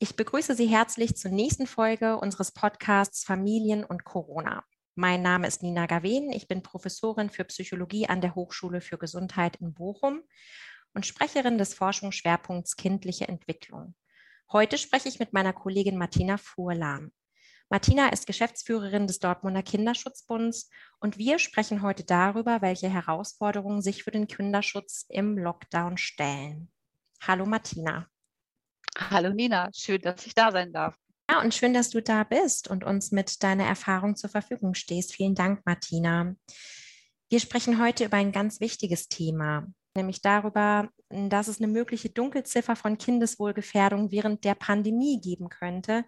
ich begrüße Sie herzlich zur nächsten Folge unseres Podcasts Familien und Corona. Mein Name ist Nina Gawen, ich bin Professorin für Psychologie an der Hochschule für Gesundheit in Bochum und Sprecherin des Forschungsschwerpunkts kindliche Entwicklung. Heute spreche ich mit meiner Kollegin Martina Fuhrlahm. Martina ist Geschäftsführerin des Dortmunder Kinderschutzbunds und wir sprechen heute darüber, welche Herausforderungen sich für den Kinderschutz im Lockdown stellen. Hallo Martina. Hallo Nina, schön, dass ich da sein darf. Ja, und schön, dass du da bist und uns mit deiner Erfahrung zur Verfügung stehst. Vielen Dank, Martina. Wir sprechen heute über ein ganz wichtiges Thema, nämlich darüber, dass es eine mögliche Dunkelziffer von Kindeswohlgefährdung während der Pandemie geben könnte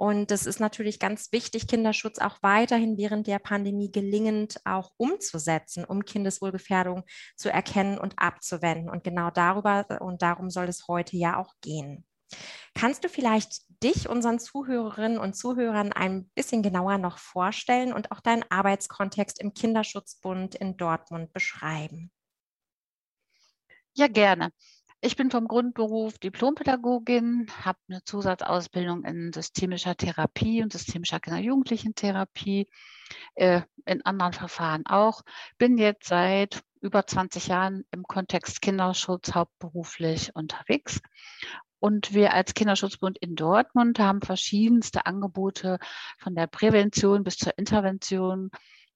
und es ist natürlich ganz wichtig, Kinderschutz auch weiterhin während der Pandemie gelingend auch umzusetzen, um Kindeswohlgefährdung zu erkennen und abzuwenden. Und genau darüber und darum soll es heute ja auch gehen. Kannst du vielleicht dich unseren Zuhörerinnen und Zuhörern ein bisschen genauer noch vorstellen und auch deinen Arbeitskontext im Kinderschutzbund in Dortmund beschreiben? Ja, gerne. Ich bin vom Grundberuf Diplompädagogin, habe eine Zusatzausbildung in systemischer Therapie und systemischer Kinder- und Jugendlichentherapie, äh, in anderen Verfahren auch. Bin jetzt seit über 20 Jahren im Kontext Kinderschutz hauptberuflich unterwegs. Und wir als Kinderschutzbund in Dortmund haben verschiedenste Angebote von der Prävention bis zur Intervention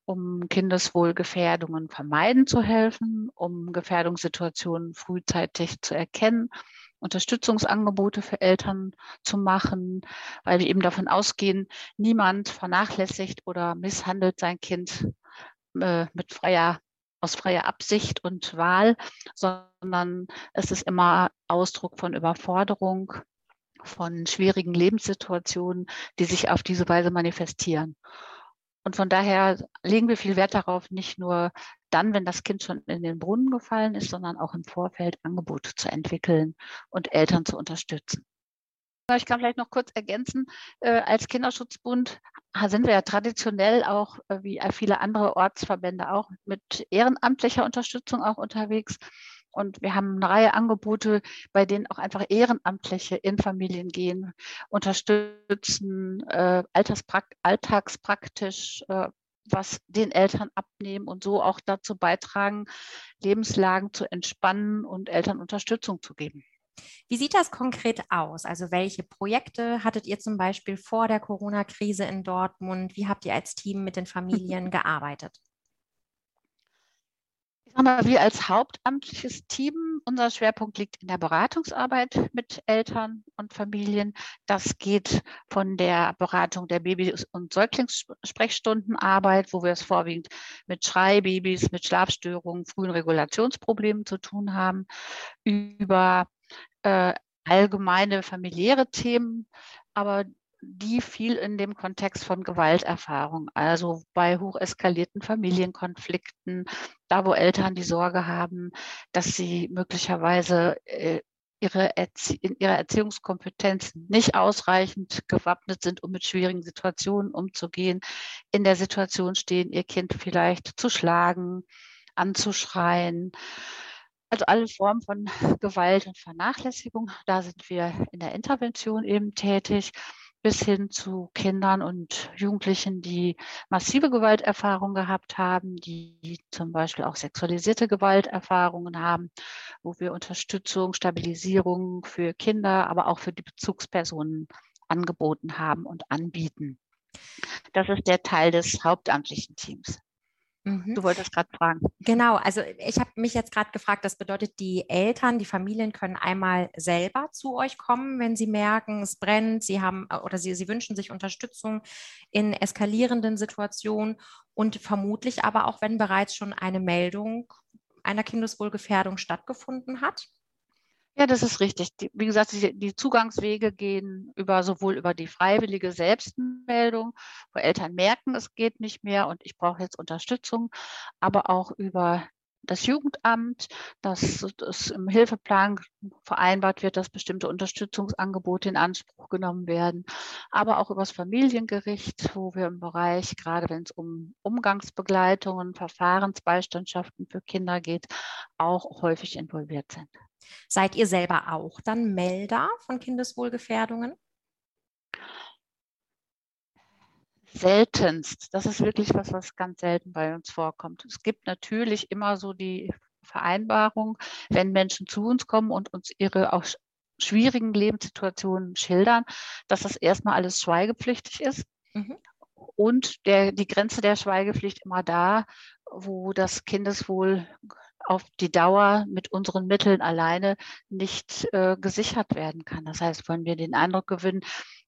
um Kindeswohlgefährdungen vermeiden zu helfen, um Gefährdungssituationen frühzeitig zu erkennen, Unterstützungsangebote für Eltern zu machen, weil wir eben davon ausgehen, niemand vernachlässigt oder misshandelt sein Kind äh, mit freier aus freier Absicht und Wahl, sondern es ist immer Ausdruck von Überforderung, von schwierigen Lebenssituationen, die sich auf diese Weise manifestieren. Und von daher legen wir viel Wert darauf, nicht nur dann, wenn das Kind schon in den Brunnen gefallen ist, sondern auch im Vorfeld Angebote zu entwickeln und Eltern zu unterstützen. Ich kann vielleicht noch kurz ergänzen, äh, als Kinderschutzbund sind wir ja traditionell auch, äh, wie viele andere Ortsverbände auch, mit ehrenamtlicher Unterstützung auch unterwegs. Und wir haben eine Reihe Angebote, bei denen auch einfach Ehrenamtliche in Familien gehen, unterstützen, äh, alltagspraktisch was den Eltern abnehmen und so auch dazu beitragen, Lebenslagen zu entspannen und Eltern Unterstützung zu geben. Wie sieht das konkret aus? Also welche Projekte hattet ihr zum Beispiel vor der Corona-Krise in Dortmund? Wie habt ihr als Team mit den Familien gearbeitet? Wir als hauptamtliches Team, unser Schwerpunkt liegt in der Beratungsarbeit mit Eltern und Familien. Das geht von der Beratung der Baby- und Säuglingssprechstundenarbeit, wo wir es vorwiegend mit Schreibabys, mit Schlafstörungen, frühen Regulationsproblemen zu tun haben, über äh, allgemeine familiäre Themen, aber die viel in dem Kontext von Gewalterfahrung, also bei hocheskalierten Familienkonflikten, da wo Eltern die Sorge haben, dass sie möglicherweise äh, ihre in ihrer Erziehungskompetenzen nicht ausreichend gewappnet sind, um mit schwierigen Situationen umzugehen, in der Situation stehen, ihr Kind vielleicht zu schlagen, anzuschreien. Also alle Formen von Gewalt und Vernachlässigung, da sind wir in der Intervention eben tätig bis hin zu Kindern und Jugendlichen, die massive Gewalterfahrungen gehabt haben, die zum Beispiel auch sexualisierte Gewalterfahrungen haben, wo wir Unterstützung, Stabilisierung für Kinder, aber auch für die Bezugspersonen angeboten haben und anbieten. Das ist der Teil des hauptamtlichen Teams. Mhm. Du wolltest gerade fragen. Genau, also ich habe mich jetzt gerade gefragt, das bedeutet, die Eltern, die Familien können einmal selber zu euch kommen, wenn sie merken, es brennt, sie haben oder sie, sie wünschen sich Unterstützung in eskalierenden Situationen und vermutlich aber auch, wenn bereits schon eine Meldung einer Kindeswohlgefährdung stattgefunden hat. Ja, das ist richtig. Wie gesagt, die, Zugangswege gehen über sowohl über die freiwillige Selbstmeldung, wo Eltern merken, es geht nicht mehr und ich brauche jetzt Unterstützung, aber auch über das Jugendamt, dass, dass im Hilfeplan vereinbart wird, dass bestimmte Unterstützungsangebote in Anspruch genommen werden, aber auch über das Familiengericht, wo wir im Bereich, gerade wenn es um Umgangsbegleitungen, Verfahrensbeistandschaften für Kinder geht, auch häufig involviert sind. Seid ihr selber auch dann Melder von Kindeswohlgefährdungen? Seltenst. Das ist wirklich was, was ganz selten bei uns vorkommt. Es gibt natürlich immer so die Vereinbarung, wenn Menschen zu uns kommen und uns ihre auch schwierigen Lebenssituationen schildern, dass das erstmal alles schweigepflichtig ist. Mhm. Und der, die Grenze der Schweigepflicht immer da, wo das Kindeswohl auf die Dauer mit unseren Mitteln alleine nicht äh, gesichert werden kann. Das heißt, wenn wir den Eindruck gewinnen,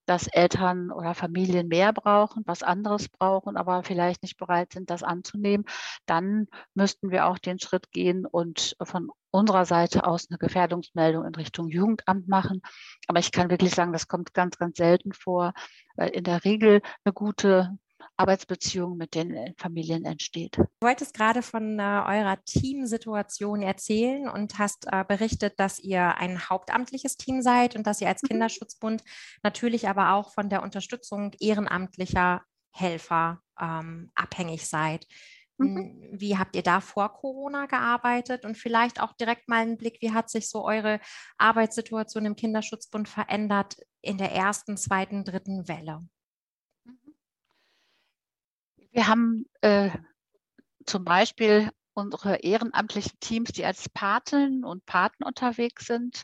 dass Eltern oder Familien mehr brauchen, was anderes brauchen, aber vielleicht nicht bereit sind, das anzunehmen, dann müssten wir auch den Schritt gehen und von unserer Seite aus eine Gefährdungsmeldung in Richtung Jugendamt machen. Aber ich kann wirklich sagen, das kommt ganz, ganz selten vor, weil in der Regel eine gute Arbeitsbeziehung mit den äh, Familien entsteht. Du wolltest gerade von äh, eurer Teamsituation erzählen und hast äh, berichtet, dass ihr ein hauptamtliches Team seid und dass ihr als mhm. Kinderschutzbund natürlich aber auch von der Unterstützung ehrenamtlicher Helfer ähm, abhängig seid. Mhm. Hm, wie habt ihr da vor Corona gearbeitet und vielleicht auch direkt mal einen Blick, wie hat sich so eure Arbeitssituation im Kinderschutzbund verändert in der ersten, zweiten, dritten Welle? Wir haben äh, zum Beispiel unsere ehrenamtlichen Teams, die als Paten und Paten unterwegs sind.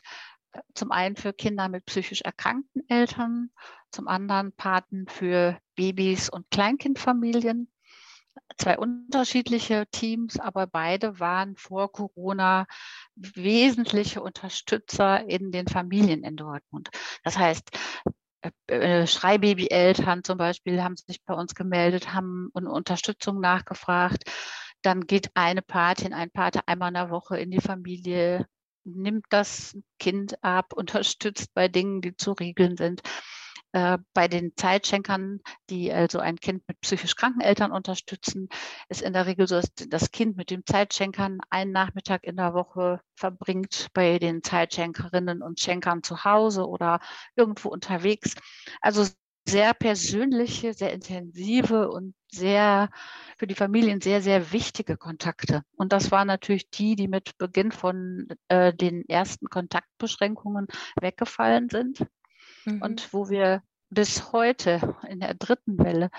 Zum einen für Kinder mit psychisch erkrankten Eltern, zum anderen Paten für Babys und Kleinkindfamilien. Zwei unterschiedliche Teams, aber beide waren vor Corona wesentliche Unterstützer in den Familien in Dortmund. Das heißt, Schreibaby-Eltern zum Beispiel haben sich bei uns gemeldet, haben Unterstützung nachgefragt. Dann geht eine Patin, ein Pate einmal in der Woche in die Familie, nimmt das Kind ab, unterstützt bei Dingen, die zu regeln sind. Äh, bei den Zeitschenkern, die also ein Kind mit psychisch kranken Eltern unterstützen, ist in der Regel so, dass das Kind mit dem Zeitschenkern einen Nachmittag in der Woche verbringt bei den Zeitschenkerinnen und Schenkern zu Hause oder irgendwo unterwegs. Also sehr persönliche, sehr intensive und sehr für die Familien sehr, sehr wichtige Kontakte. Und das waren natürlich die, die mit Beginn von äh, den ersten Kontaktbeschränkungen weggefallen sind mhm. und wo wir bis heute in der dritten Welle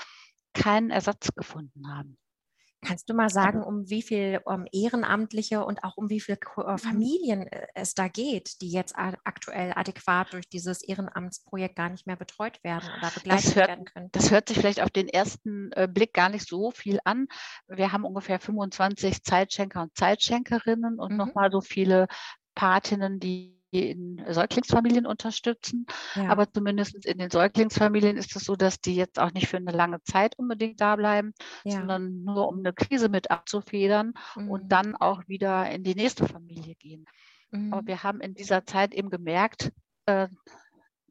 keinen Ersatz gefunden haben. Kannst du mal sagen, um wie viel um Ehrenamtliche und auch um wie viele äh, mhm. Familien äh, es da geht, die jetzt aktuell adäquat durch dieses Ehrenamtsprojekt gar nicht mehr betreut werden oder begleitet hört, werden können? Das hört sich vielleicht auf den ersten äh, Blick gar nicht so viel an. Wir haben ungefähr 25 Zeitschenker und Zeitschenkerinnen und mhm. nochmal so viele Patinnen, die in Säuglingsfamilien unterstützen. Ja. Aber zumindest in den Säuglingsfamilien ist es so, dass die jetzt auch nicht für eine lange Zeit unbedingt da bleiben, ja. sondern nur um eine Krise mit abzufedern mhm. und dann auch wieder in die nächste Familie gehen. Mhm. Aber wir haben in dieser Zeit eben gemerkt, äh,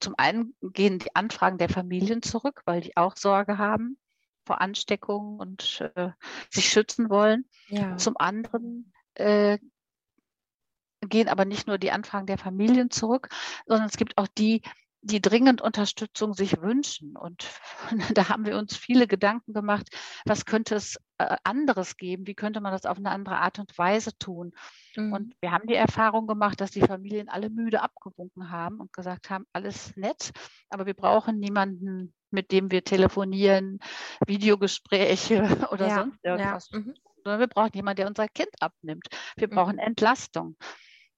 zum einen gehen die Anfragen der Familien zurück, weil die auch Sorge haben vor Ansteckungen und äh, sich schützen wollen. Ja. Zum anderen äh, gehen aber nicht nur die Anfragen der Familien zurück, sondern es gibt auch die, die dringend Unterstützung sich wünschen. Und da haben wir uns viele Gedanken gemacht, was könnte es äh, anderes geben? Wie könnte man das auf eine andere Art und Weise tun? Mhm. Und wir haben die Erfahrung gemacht, dass die Familien alle müde abgewunken haben und gesagt haben, alles nett, aber wir brauchen niemanden, mit dem wir telefonieren, Videogespräche oder ja, sonst irgendwas. Ja. Mhm. Sondern wir brauchen jemanden, der unser Kind abnimmt. Wir mhm. brauchen Entlastung.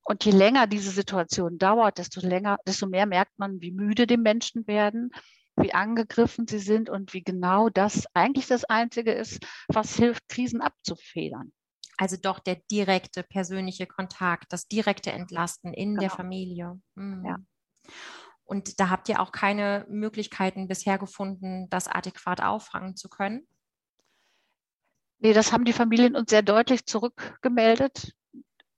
Und je länger diese Situation dauert, desto länger, desto mehr merkt man, wie müde die Menschen werden, wie angegriffen sie sind und wie genau das eigentlich das Einzige ist, was hilft, Krisen abzufedern. Also doch der direkte persönliche Kontakt, das direkte Entlasten in genau. der Familie. Mhm. Ja. Und da habt ihr auch keine Möglichkeiten bisher gefunden, das adäquat auffangen zu können? Nee, das haben die Familien uns sehr deutlich zurückgemeldet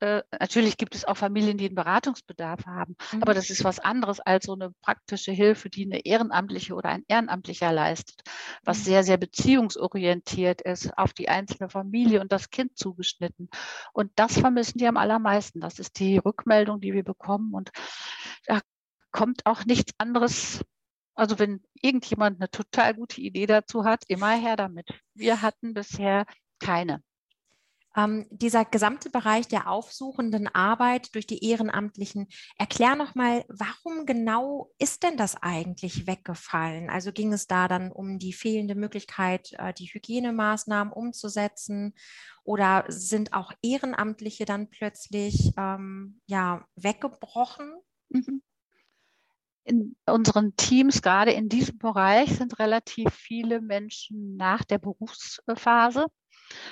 äh, natürlich gibt es auch Familien, die einen Beratungsbedarf haben, mhm. aber das ist was anderes als so eine praktische Hilfe, die eine Ehrenamtliche oder ein Ehrenamtlicher leistet, was mhm. sehr, sehr beziehungsorientiert ist, auf die einzelne Familie und das Kind zugeschnitten. Und das vermissen die am allermeisten. Das ist die Rückmeldung, die wir bekommen. Und da kommt auch nichts anderes also wenn irgendjemand eine total gute Idee dazu hat, immer her damit. Wir hatten bisher keine. Ähm, dieser gesamte Bereich der aufsuchenden Arbeit durch die Ehrenamtlichen, erklär nochmal, warum genau ist denn das eigentlich weggefallen? Also ging es da dann um die fehlende Möglichkeit, äh, die Hygienemaßnahmen umzusetzen? Oder sind auch Ehrenamtliche dann plötzlich ähm, ja, weggebrochen? Mhm in unseren Teams, gerade in diesem Bereich, sind relativ viele Menschen nach der Berufsphase.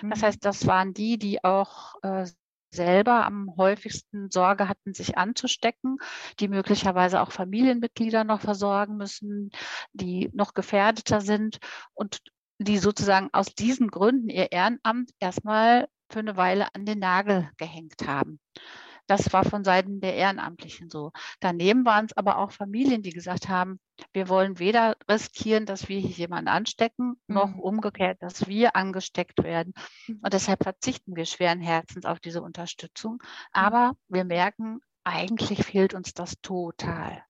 Das mhm. heißt, das waren die, die auch äh, selber am häufigsten Sorge hatten, sich anzustecken, die möglicherweise auch Familienmitglieder noch versorgen müssen, die noch gefährdeter sind und die sozusagen aus diesen Gründen ihr Ehrenamt erstmal für eine Weile an den Nagel gehängt haben. Das war von Seiten der Ehrenamtlichen so. Daneben waren es aber auch Familien, die gesagt haben, wir wollen weder riskieren, dass wir hier jemanden anstecken, noch mhm. umgekehrt, dass wir angesteckt werden. Und deshalb verzichten wir schweren Herzens auf diese Unterstützung. Mhm. Aber wir merken, eigentlich fehlt uns das total.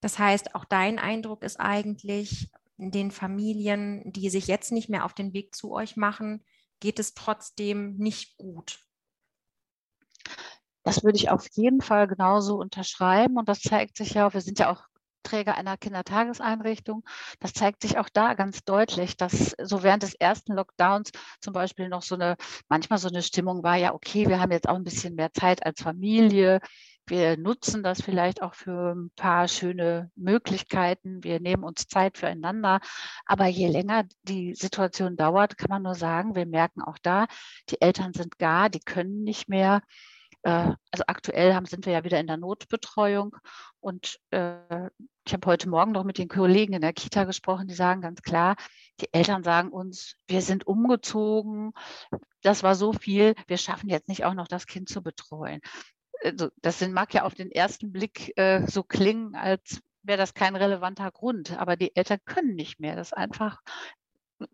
Das heißt, auch dein Eindruck ist eigentlich, den Familien, die sich jetzt nicht mehr auf den Weg zu euch machen, geht es trotzdem nicht gut. Das würde ich auf jeden Fall genauso unterschreiben. Und das zeigt sich ja, wir sind ja auch Träger einer Kindertageseinrichtung. Das zeigt sich auch da ganz deutlich, dass so während des ersten Lockdowns zum Beispiel noch so eine, manchmal so eine Stimmung war, ja, okay, wir haben jetzt auch ein bisschen mehr Zeit als Familie. Wir nutzen das vielleicht auch für ein paar schöne Möglichkeiten. Wir nehmen uns Zeit füreinander. Aber je länger die Situation dauert, kann man nur sagen, wir merken auch da, die Eltern sind gar, die können nicht mehr. Äh, also aktuell haben, sind wir ja wieder in der Notbetreuung und äh, ich habe heute Morgen noch mit den Kollegen in der Kita gesprochen, die sagen ganz klar, die Eltern sagen uns, wir sind umgezogen, das war so viel, wir schaffen jetzt nicht auch noch das Kind zu betreuen. Also das sind, mag ja auf den ersten Blick äh, so klingen, als wäre das kein relevanter Grund, aber die Eltern können nicht mehr. Das ist einfach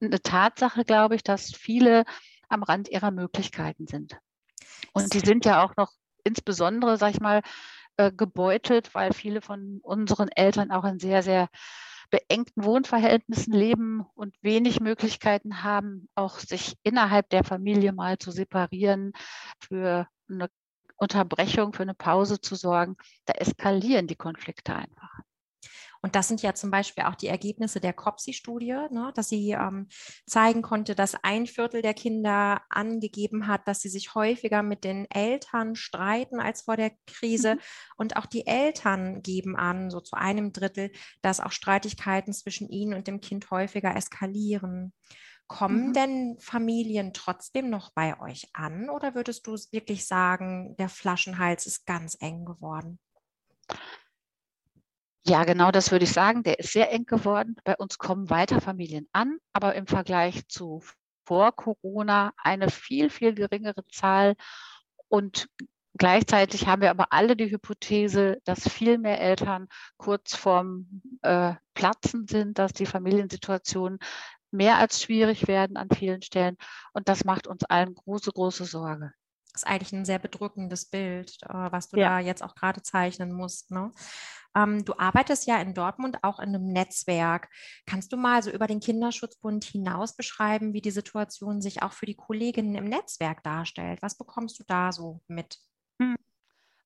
eine Tatsache, glaube ich, dass viele am Rand ihrer Möglichkeiten sind. Und die sind ja auch noch insbesondere, sag ich mal, äh, gebeutelt, weil viele von unseren Eltern auch in sehr, sehr beengten Wohnverhältnissen leben und wenig Möglichkeiten haben, auch sich innerhalb der Familie mal zu separieren, für eine Unterbrechung, für eine Pause zu sorgen. Da eskalieren die Konflikte einfach. Und das sind ja zum Beispiel auch die Ergebnisse der COPSI-Studie, ne, dass sie ähm, zeigen konnte, dass ein Viertel der Kinder angegeben hat, dass sie sich häufiger mit den Eltern streiten als vor der Krise. Mhm. Und auch die Eltern geben an, so zu einem Drittel, dass auch Streitigkeiten zwischen ihnen und dem Kind häufiger eskalieren. Kommen mhm. denn Familien trotzdem noch bei euch an oder würdest du wirklich sagen, der Flaschenhals ist ganz eng geworden? Ja, genau das würde ich sagen. Der ist sehr eng geworden. Bei uns kommen weiter Familien an, aber im Vergleich zu vor Corona eine viel, viel geringere Zahl. Und gleichzeitig haben wir aber alle die Hypothese, dass viel mehr Eltern kurz vorm äh, Platzen sind, dass die Familiensituationen mehr als schwierig werden an vielen Stellen. Und das macht uns allen große, große Sorge. Das ist eigentlich ein sehr bedrückendes Bild, äh, was du ja. da jetzt auch gerade zeichnen musst. Ne? Ähm, du arbeitest ja in Dortmund auch in einem Netzwerk. Kannst du mal so über den Kinderschutzbund hinaus beschreiben, wie die Situation sich auch für die Kolleginnen im Netzwerk darstellt? Was bekommst du da so mit? Hm.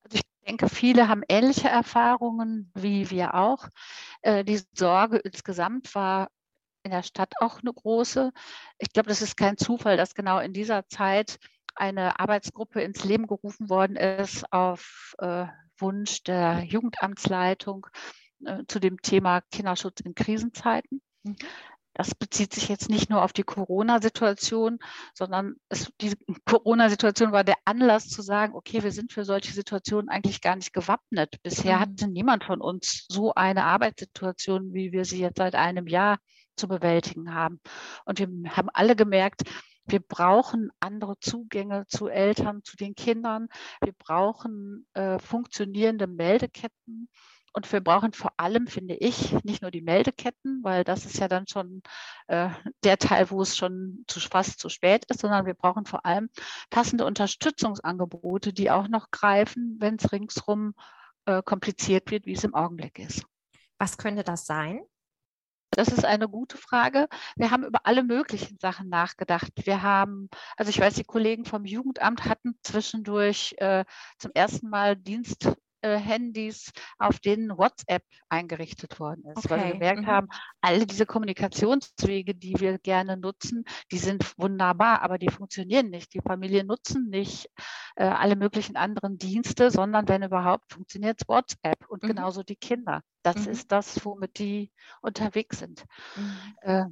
Also ich denke, viele haben ähnliche Erfahrungen wie wir auch. Äh, die Sorge insgesamt war in der Stadt auch eine große. Ich glaube, das ist kein Zufall, dass genau in dieser Zeit eine Arbeitsgruppe ins Leben gerufen worden ist auf äh, Wunsch der Jugendamtsleitung äh, zu dem Thema Kinderschutz in Krisenzeiten. Mhm. Das bezieht sich jetzt nicht nur auf die Corona-Situation, sondern es, die Corona-Situation war der Anlass zu sagen, okay, wir sind für solche Situationen eigentlich gar nicht gewappnet. Bisher mhm. hatte niemand von uns so eine Arbeitssituation, wie wir sie jetzt seit einem Jahr zu bewältigen haben. Und wir haben alle gemerkt, Wir brauchen andere Zugänge zu Eltern, zu den Kindern. Wir brauchen äh, funktionierende Meldeketten. Und wir brauchen vor allem, finde ich, nicht nur die Meldeketten, weil das ist ja dann schon äh, der Teil, wo es schon zu, fast zu spät ist, sondern wir brauchen vor allem passende Unterstützungsangebote, die auch noch greifen, wenn es ringsrum äh, kompliziert wird, wie es im Augenblick ist. Was könnte das sein? Das ist eine gute Frage. Wir haben über alle möglichen Sachen nachgedacht. Wir haben, also ich weiß, die Kollegen vom Jugendamt hatten zwischendurch äh, zum ersten Mal Dienst Handys, auf denen WhatsApp eingerichtet worden ist, okay. weil wir gemerkt mhm. haben, alle diese Kommunikationswege, die wir gerne nutzen, die sind wunderbar, aber die funktionieren nicht. Die Familien nutzen nicht äh, alle möglichen anderen Dienste, sondern wenn überhaupt, funktioniert WhatsApp und mhm. genauso die Kinder. Das mhm. ist das, womit die unterwegs sind. Mhm. Äh,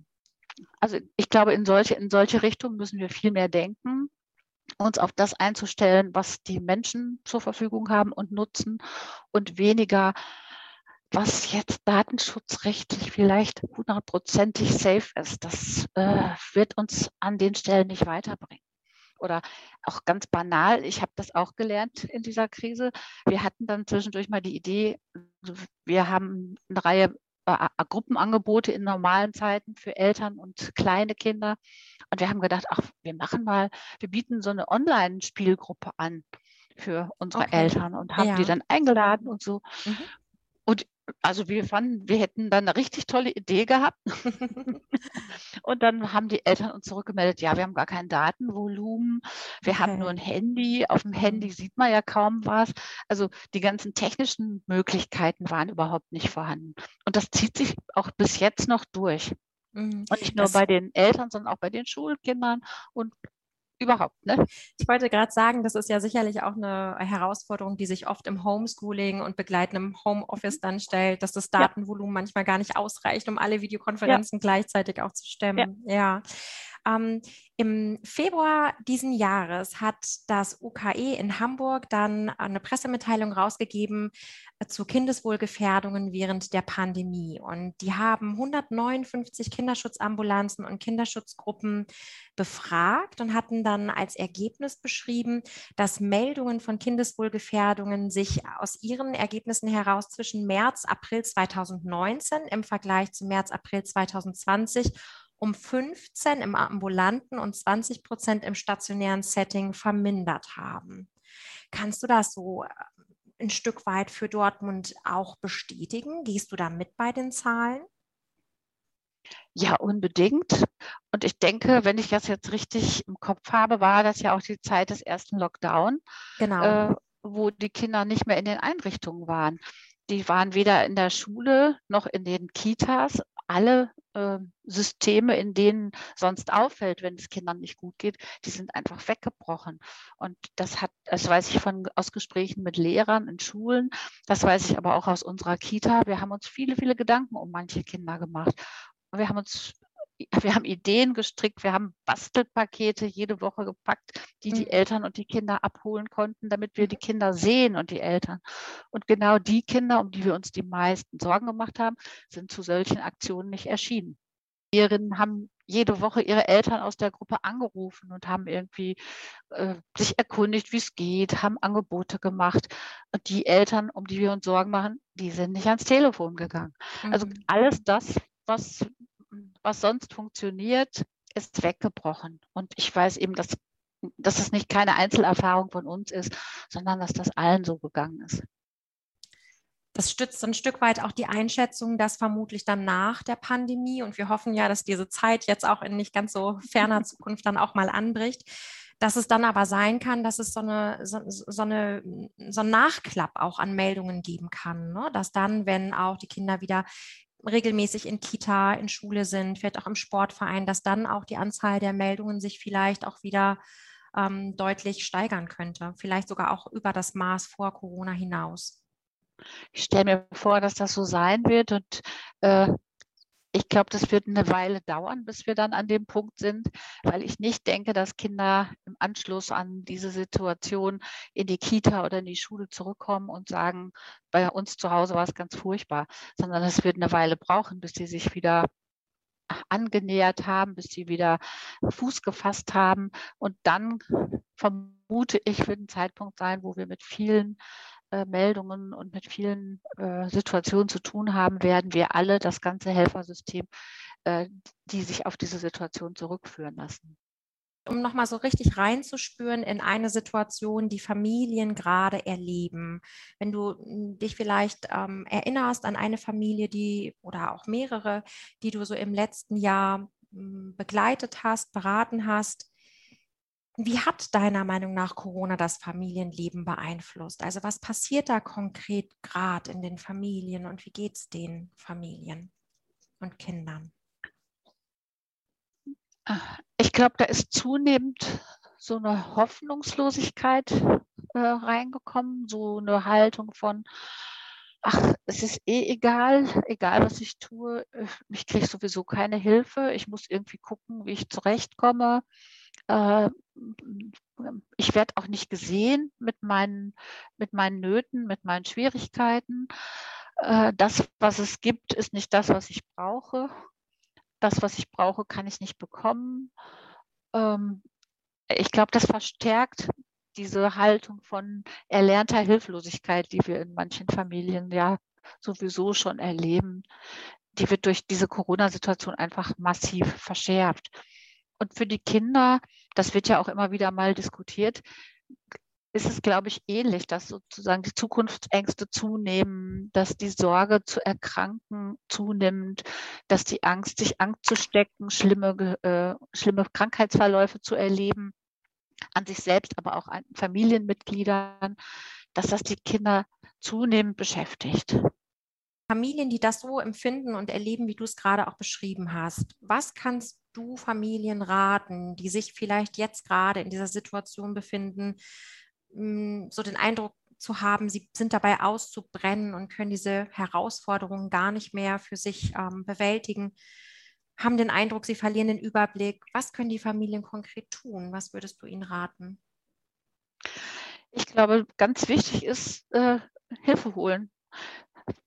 also ich glaube, in solche, in solche Richtungen müssen wir viel mehr denken uns auf das einzustellen, was die Menschen zur Verfügung haben und nutzen und weniger, was jetzt datenschutzrechtlich vielleicht hundertprozentig safe ist. Das äh, wird uns an den Stellen nicht weiterbringen. Oder auch ganz banal, ich habe das auch gelernt in dieser Krise. Wir hatten dann zwischendurch mal die Idee, wir haben eine Reihe äh, Gruppenangebote in normalen Zeiten für Eltern und kleine Kinder. Und wir haben gedacht, ach, wir machen mal, wir bieten so eine Online-Spielgruppe an für unsere okay. Eltern und haben ja. die dann eingeladen und so. Mhm. Und also wir fanden, wir hätten dann eine richtig tolle Idee gehabt. und dann haben die Eltern uns zurückgemeldet, ja, wir haben gar kein Datenvolumen, wir okay. haben nur ein Handy, auf dem Handy sieht man ja kaum was. Also die ganzen technischen Möglichkeiten waren überhaupt nicht vorhanden. Und das zieht sich auch bis jetzt noch durch. Mhm. Und nicht nur das bei den Eltern, sondern auch bei den Schulkindern und überhaupt. Ne? Ich wollte gerade sagen, das ist ja sicherlich auch eine Herausforderung, die sich oft im Homeschooling und begleitendem Homeoffice dann stellt, dass das Datenvolumen ja. manchmal gar nicht ausreicht, um alle Videokonferenzen ja. gleichzeitig auch zu stemmen. Ja. ja. Ähm, Im Februar diesen Jahres hat das UKE in Hamburg dann eine Pressemitteilung rausgegeben äh, zu Kindeswohlgefährdungen während der Pandemie. Und die haben 159 Kinderschutzambulanzen und Kinderschutzgruppen befragt und hatten dann als Ergebnis beschrieben, dass Meldungen von Kindeswohlgefährdungen sich aus ihren Ergebnissen heraus zwischen März, April 2019 im Vergleich zu März, April 2020 um 15 im ambulanten und 20 Prozent im stationären Setting vermindert haben. Kannst du das so äh, ein Stück weit für Dortmund auch bestätigen? Gehst du da mit bei den Zahlen? Ja, unbedingt. Und ich denke, wenn ich das jetzt richtig im Kopf habe, war das ja auch die Zeit des ersten Lockdown, genau. äh, wo die Kinder nicht mehr in den Einrichtungen waren. Die waren weder in der Schule noch in den Kitas alle äh, Systeme, in denen sonst auffällt, wenn es Kindern nicht gut geht, die sind einfach weggebrochen. Und das hat, das weiß ich von aus Gesprächen mit Lehrern in Schulen, das weiß ich aber auch aus unserer Kita. Wir haben uns viele, viele Gedanken um manche Kinder gemacht. Wir haben uns wir haben Ideen gestrickt, wir haben Bastelpakete jede Woche gepackt, die die mhm. Eltern und die Kinder abholen konnten, damit wir die mhm. Kinder sehen und die Eltern. Und genau die Kinder, um die wir uns die meisten Sorgen gemacht haben, sind zu solchen Aktionen nicht erschienen. Lehrerinnen haben jede Woche ihre Eltern aus der Gruppe angerufen und haben irgendwie äh, sich erkundigt, wie es geht, haben Angebote gemacht. Und die Eltern, um die wir uns Sorgen machen, die sind nicht ans Telefon gegangen. Also mhm. Also alles das, was was sonst funktioniert, ist weggebrochen. Und ich weiß eben, dass, dass es nicht keine Einzelerfahrung von uns ist, sondern dass das allen so gegangen ist. Das stützt ein Stück weit auch die Einschätzung, dass vermutlich dann nach der Pandemie, und wir hoffen ja, dass diese Zeit jetzt auch in nicht ganz so ferner Zukunft dann auch mal anbricht, dass es dann aber sein kann, dass es so, eine, so, so, eine, so einen Nachklapp auch an Meldungen geben kann. Ne? Dass dann, wenn auch die Kinder wieder regelmäßig in Kita, in Schule sind, vielleicht auch im Sportverein, dass dann auch die Anzahl der Meldungen sich vielleicht auch wieder ähm, deutlich steigern könnte, vielleicht sogar auch über das Maß vor Corona hinaus. Ich stelle mir vor, dass das so sein wird und äh, ich glaube, das wird eine Weile dauern, bis wir dann an dem Punkt sind, weil ich nicht denke, dass Kinder im Anschluss an diese Situation in die Kita oder in die Schule zurückkommen und sagen, bei uns zu Hause war es ganz furchtbar, sondern es wird eine Weile brauchen, bis sie sich wieder angenähert haben, bis sie wieder Fuß gefasst haben. Und dann vermute ich, wird ein Zeitpunkt sein, wo wir mit vielen äh, Meldungen und mit vielen äh, Situationen zu tun haben werden, wir alle, das ganze Helfersystem, äh, die sich auf diese Situation zurückführen lassen um nochmal so richtig reinzuspüren in eine Situation, die Familien gerade erleben. Wenn du hm, dich vielleicht ähm, erinnerst an eine Familie, die oder auch mehrere, die du so im letzten Jahr ähm, begleitet hast, beraten hast, wie hat deiner Meinung nach Corona das Familienleben beeinflusst? Also was passiert da konkret gerade in den Familien und wie geht es den Familien und Kindern? Ich glaube, da ist zunehmend so eine Hoffnungslosigkeit äh, reingekommen, so eine Haltung von, ach, es ist eh egal, egal was ich tue, ich kriege sowieso keine Hilfe, ich muss irgendwie gucken, wie ich zurechtkomme. Äh, ich werde auch nicht gesehen mit meinen, mit meinen Nöten, mit meinen Schwierigkeiten. Äh, das, was es gibt, ist nicht das, was ich brauche das, was ich brauche, kann ich nicht bekommen. Ähm, ich glaube, das verstärkt diese Haltung von erlernter Hilflosigkeit, die wir in manchen Familien ja sowieso schon erleben. Die wird durch diese Corona-Situation einfach massiv verschärft. Und für die Kinder, das wird ja auch immer wieder mal diskutiert, ist es, glaube ich, ähnlich, dass sozusagen die Zukunftsängste zunehmen, dass die Sorge zu erkranken zunimmt, dass die Angst, sich anzustecken, schlimme, äh, schlimme Krankheitsverläufe zu erleben, an sich selbst, aber auch an Familienmitgliedern, dass das die Kinder zunehmend beschäftigt. Familien, die das so empfinden und erleben, wie du es gerade auch beschrieben hast, was kannst du Familien raten, die sich vielleicht jetzt gerade in dieser Situation befinden, so den Eindruck zu haben, sie sind dabei auszubrennen und können diese Herausforderungen gar nicht mehr für sich ähm, bewältigen, haben den Eindruck, sie verlieren den Überblick. Was können die Familien konkret tun? Was würdest du ihnen raten? Ich glaube, ganz wichtig ist, äh, Hilfe holen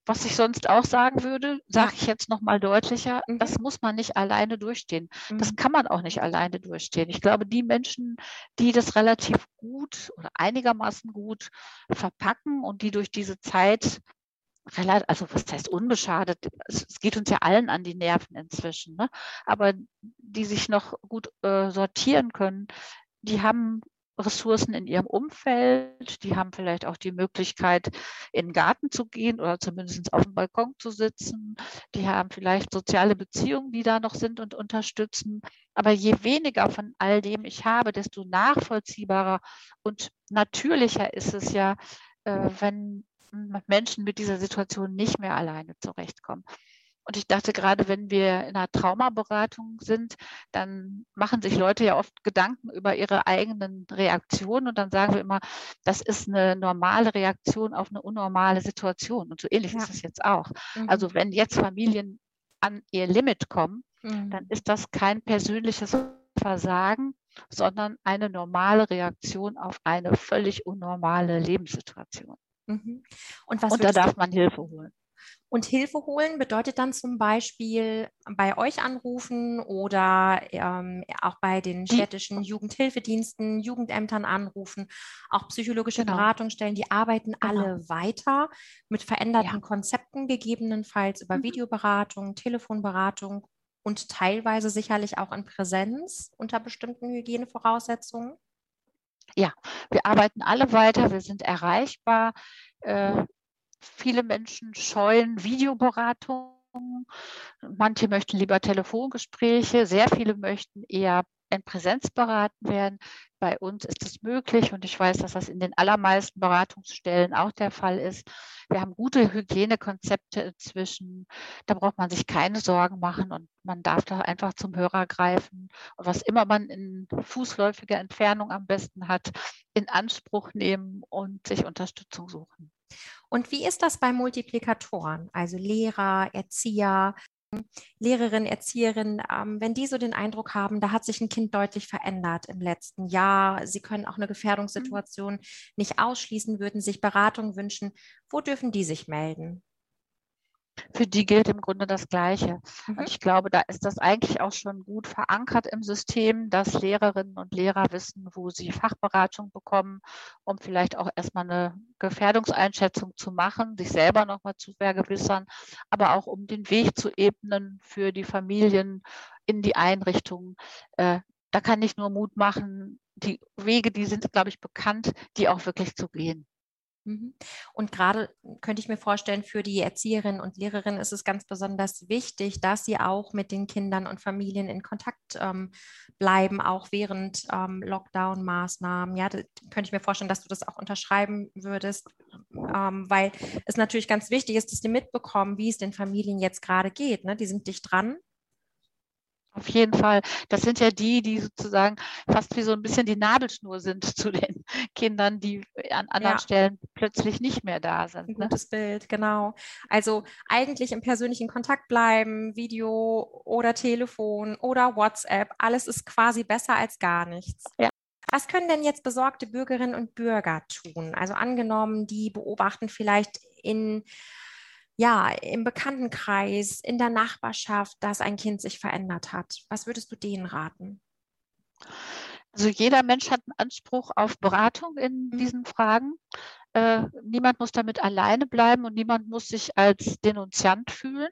was ich sonst auch sagen würde, sage ich jetzt noch mal deutlicher, mhm. das muss man nicht alleine durchstehen. Mhm. Das kann man auch nicht alleine durchstehen. Ich glaube, die Menschen, die das relativ gut oder einigermaßen gut verpacken und die durch diese Zeit relativ, also was heißt unbeschadet, es, geht uns ja allen an die Nerven inzwischen, ne? aber die sich noch gut äh, sortieren können, die haben Ressourcen in ihrem Umfeld. Die haben vielleicht auch die Möglichkeit, in den Garten zu gehen oder zumindest auf dem Balkon zu sitzen. Die haben vielleicht soziale Beziehungen, die da noch sind und unterstützen. Aber je weniger von all dem ich habe, desto nachvollziehbarer und natürlicher ist es ja, äh, wenn Menschen mit dieser Situation nicht mehr alleine zurechtkommen. Und ich dachte gerade, wenn wir in einer Traumaberatung sind, dann machen sich Leute ja oft Gedanken über ihre eigenen Reaktionen und dann sagen wir immer, das ist eine normale Reaktion auf eine unnormale Situation. Und so ähnlich ja. ist es jetzt auch. Mhm. Also wenn jetzt Familien an ihr Limit kommen, mhm. dann ist das kein persönliches Versagen, sondern eine normale Reaktion auf eine völlig unnormale Lebenssituation. Mhm. Und, und da darf man Hilfe holen. Und Hilfe holen bedeutet dann zum Beispiel bei euch anrufen oder ähm, auch bei den städtischen Jugendhilfediensten, Jugendämtern anrufen, auch psychologische genau. Beratungsstellen, die arbeiten genau. alle weiter mit veränderten ja. Konzepten, gegebenenfalls über mhm. Videoberatung, Telefonberatung und teilweise sicherlich auch in Präsenz unter bestimmten Hygienevoraussetzungen. Ja, wir arbeiten alle weiter, wir sind erreichbar. Äh, Viele Menschen scheuen Videoberatungen. Manche möchten lieber Telefongespräche. Sehr viele möchten eher in Präsenz beraten werden. Bei uns ist es möglich und ich weiß, dass das in den allermeisten Beratungsstellen auch der Fall ist. Wir haben gute Hygienekonzepte inzwischen. Da braucht man sich keine Sorgen machen und man darf da einfach zum Hörer greifen und was immer man in fußläufiger Entfernung am besten hat, in Anspruch nehmen und sich Unterstützung suchen. Und wie ist das bei Multiplikatoren, also Lehrer, Erzieher, Lehrerinnen, Erzieherinnen, ähm, wenn die so den Eindruck haben, da hat sich ein Kind deutlich verändert im letzten Jahr, sie können auch eine Gefährdungssituation mhm. nicht ausschließen, würden sich Beratung wünschen, wo dürfen die sich melden? Für die gilt im Grunde das Gleiche. Mhm. Und ich glaube, da ist das eigentlich auch schon gut verankert im System, dass Lehrerinnen und Lehrer wissen, wo sie Fachberatung bekommen, um vielleicht auch erstmal eine Gefährdungseinschätzung zu machen, sich selber nochmal zu vergewissern, aber auch um den Weg zu ebnen für die Familien in die Einrichtungen. Äh, da kann ich nur Mut machen. Die Wege, die sind, glaube ich, bekannt, die auch wirklich zu gehen. Mhm. Und gerade könnte ich mir vorstellen, für die Erzieherinnen und Lehrerinnen ist es ganz besonders wichtig, dass sie auch mit den Kindern und Familien in Kontakt ähm, bleiben, auch während ähm, Lockdown-Maßnahmen. Ja, könnte ich mir vorstellen, dass du das auch unterschreiben würdest, ähm, weil es natürlich ganz wichtig ist, dass die mitbekommen, wie es den Familien jetzt gerade geht. Ne? Die sind dicht dran auf jeden Fall. Das sind ja die, die sozusagen fast wie so ein bisschen die Nabelschnur sind zu den Kindern, die an anderen ja. Stellen plötzlich nicht mehr da sind. Ein ne? gutes Bild, genau. Also eigentlich im persönlichen Kontakt bleiben, Video oder Telefon oder WhatsApp, alles ist quasi besser als gar nichts. Ja. Was können denn jetzt besorgte Bürgerinnen und Bürger tun? Also angenommen, die beobachten vielleicht in ja, im Bekanntenkreis, in der Nachbarschaft, dass ein Kind sich verändert hat? Was würdest du denen raten? Also jeder Mensch hat einen Anspruch auf Beratung in mhm. diesen Fragen. Äh, niemand muss damit alleine bleiben und niemand muss sich als Denunziant fühlen,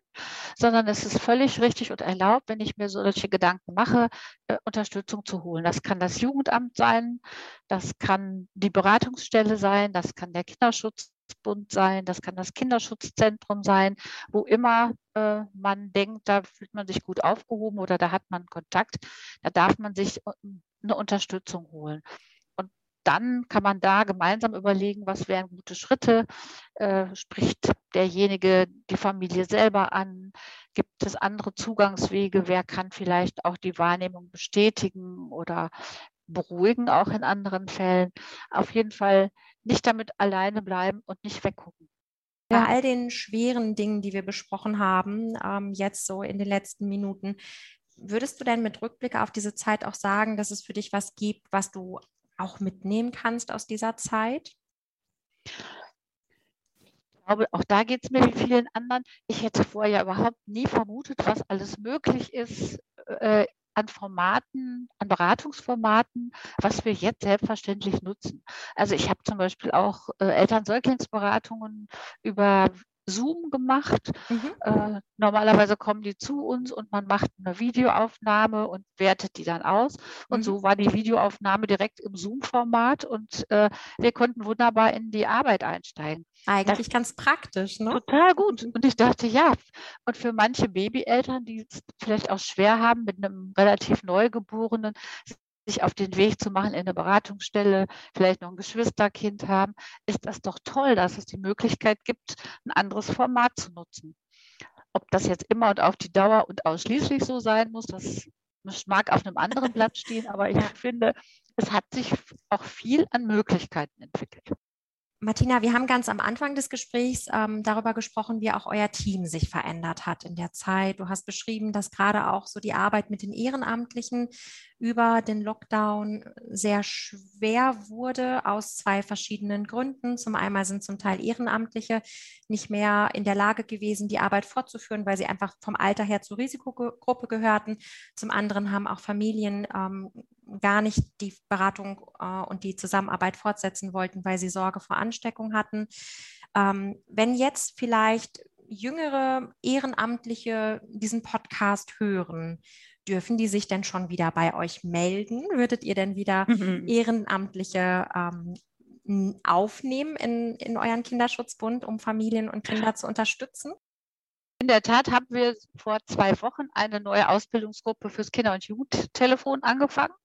sondern es ist völlig richtig und erlaubt, wenn ich mir solche Gedanken mache, äh, Unterstützung zu holen. Das kann das Jugendamt sein, das kann die Beratungsstelle sein, das kann der Kinderschutz Bund sein, das kann das Kinderschutzzentrum sein, wo immer äh, man denkt, da fühlt man sich gut aufgehoben oder da hat man Kontakt, da darf man sich äh, eine Unterstützung holen. Und dann kann man da gemeinsam überlegen, was wären gute Schritte, äh, spricht derjenige die Familie selber an, gibt es andere Zugangswege, wer kann vielleicht auch die Wahrnehmung bestätigen oder beruhigen, auch in anderen Fällen. Auf jeden Fall nicht damit alleine bleiben und nicht weggucken. Bei all den schweren Dingen, die wir besprochen haben, ähm, jetzt so in den letzten Minuten, würdest du denn mit Rückblick auf diese Zeit auch sagen, dass es für dich was gibt, was du auch mitnehmen kannst aus dieser Zeit? Ich glaube, auch da geht es mir wie vielen anderen. Ich hätte vorher überhaupt nie vermutet, was alles möglich ist äh, an Formaten, an Beratungsformaten, was wir jetzt selbstverständlich nutzen. Also ich habe zum Beispiel auch äh, Eltern-Säuglingsberatungen über Zoom gemacht. Mhm. Äh, normalerweise kommen die zu uns und man macht eine Videoaufnahme und wertet die dann aus. Und mhm. so war die Videoaufnahme direkt im Zoom-Format und äh, wir konnten wunderbar in die Arbeit einsteigen. Eigentlich das, ganz praktisch, ne? Total gut. Und ich dachte, ja, und für manche Babyeltern, die es vielleicht auch schwer haben mit einem relativ Neugeborenen, sich auf den Weg zu machen in eine Beratungsstelle, vielleicht noch ein Geschwisterkind haben, ist das doch toll, dass es die Möglichkeit gibt, ein anderes Format zu nutzen. Ob das jetzt immer und auf die Dauer und ausschließlich so sein muss, das mag auf einem anderen Blatt stehen, aber ich finde, es hat sich auch viel an Möglichkeiten entwickelt. Martina, wir haben ganz am Anfang des Gesprächs ähm, darüber gesprochen, wie auch euer Team sich verändert hat in der Zeit. Du hast beschrieben, dass gerade auch so die Arbeit mit den Ehrenamtlichen über den Lockdown sehr schwer wurde aus zwei verschiedenen Gründen. Zum einen sind zum Teil Ehrenamtliche nicht mehr in der Lage gewesen, die Arbeit fortzuführen, weil sie einfach vom Alter her zur Risikogruppe gehörten. Zum anderen haben auch Familien ähm, gar nicht die Beratung äh, und die Zusammenarbeit fortsetzen wollten, weil sie Sorge vor Ansteckung hatten. Ähm, wenn jetzt vielleicht jüngere Ehrenamtliche diesen Podcast hören, dürfen die sich denn schon wieder bei euch melden? Würdet ihr denn wieder mhm. Ehrenamtliche ähm, aufnehmen in, in euren Kinderschutzbund, um Familien und Kinder zu unterstützen? In der Tat haben wir vor zwei Wochen eine neue Ausbildungsgruppe fürs Kinder- und Jugendtelefon angefangen.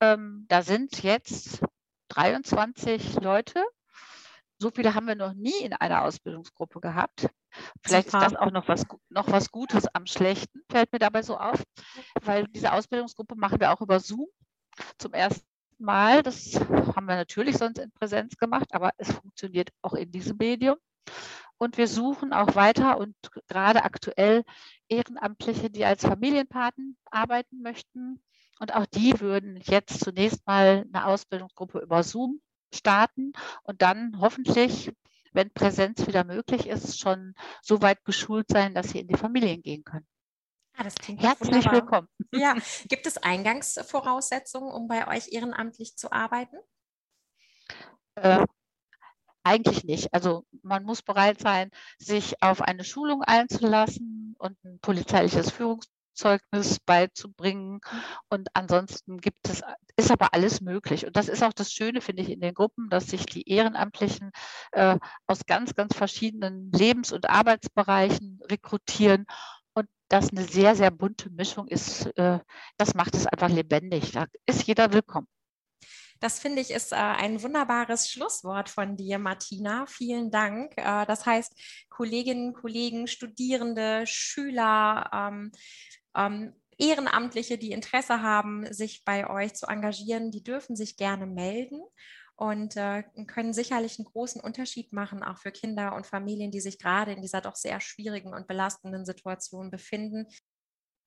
Ähm, da sind jetzt 23 Leute. So viele haben wir noch nie in einer Ausbildungsgruppe gehabt. Vielleicht Super. ist das auch noch was, noch was Gutes am Schlechten, fällt mir dabei so auf, weil diese Ausbildungsgruppe machen wir auch über Zoom zum ersten Mal. Das haben wir natürlich sonst in Präsenz gemacht, aber es funktioniert auch in diesem Medium. Und wir suchen auch weiter und gerade aktuell Ehrenamtliche, die als Familienpaten arbeiten möchten. Und auch die würden jetzt zunächst mal eine Ausbildungsgruppe über Zoom starten und dann hoffentlich wenn Präsenz wieder möglich ist, schon so weit geschult sein, dass sie in die Familien gehen können. Ah, Herzlich wunderbar. willkommen. Ja, gibt es Eingangsvoraussetzungen, um bei euch ehrenamtlich zu arbeiten? Eigentlich nicht. Also man muss bereit sein, sich auf eine Schulung einzulassen und ein polizeiliches Führungszeugnis beizubringen. Und ansonsten gibt es, ist aber alles möglich. Und das ist auch das Schöne, finde ich, in den Gruppen, dass sich die Ehrenamtlichen äh, aus ganz, ganz verschiedenen Lebens- und Arbeitsbereichen rekrutieren und das eine sehr, sehr bunte Mischung ist. Äh, das macht es einfach lebendig. Da ist jeder willkommen. Das finde ich ist äh, ein wunderbares Schlusswort von dir, Martina. Vielen Dank. Äh, das heißt, Kolleginnen, Kollegen, Studierende, Schüler, ähm, ähm, Ehrenamtliche, die Interesse haben, sich bei euch zu engagieren, die dürfen sich gerne melden und äh, können sicherlich einen großen Unterschied machen, auch für Kinder und Familien, die sich gerade in dieser doch sehr schwierigen und belastenden Situation befinden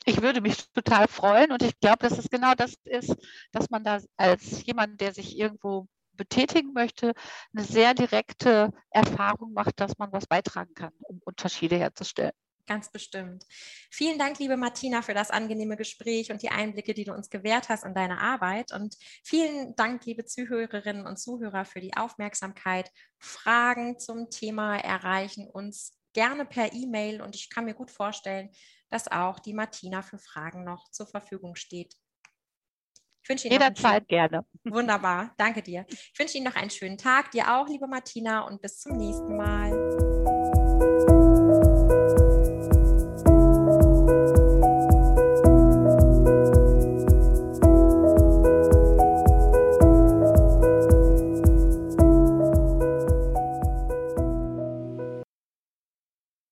ich würde mich total freuen und ich glaube, dass es genau das ist, dass man da als jemand, der sich irgendwo betätigen möchte, eine sehr direkte Erfahrung macht, dass man was beitragen kann, um Unterschiede herzustellen. Ganz bestimmt. Vielen Dank, liebe Martina, für das angenehme Gespräch und die Einblicke, die du uns gewährt hast in deine Arbeit. Und vielen Dank, liebe Zuhörerinnen und Zuhörer, für die Aufmerksamkeit. Fragen zum Thema erreichen uns gerne per E-Mail und ich kann mir gut vorstellen, dass auch die Martina für Fragen noch zur Verfügung steht. Ich wünsche Ihnen Jederzeit gerne. Wunderbar, danke dir. Ich wünsche Ihnen noch einen schönen Tag, dir auch, liebe Martina, und bis zum nächsten Mal.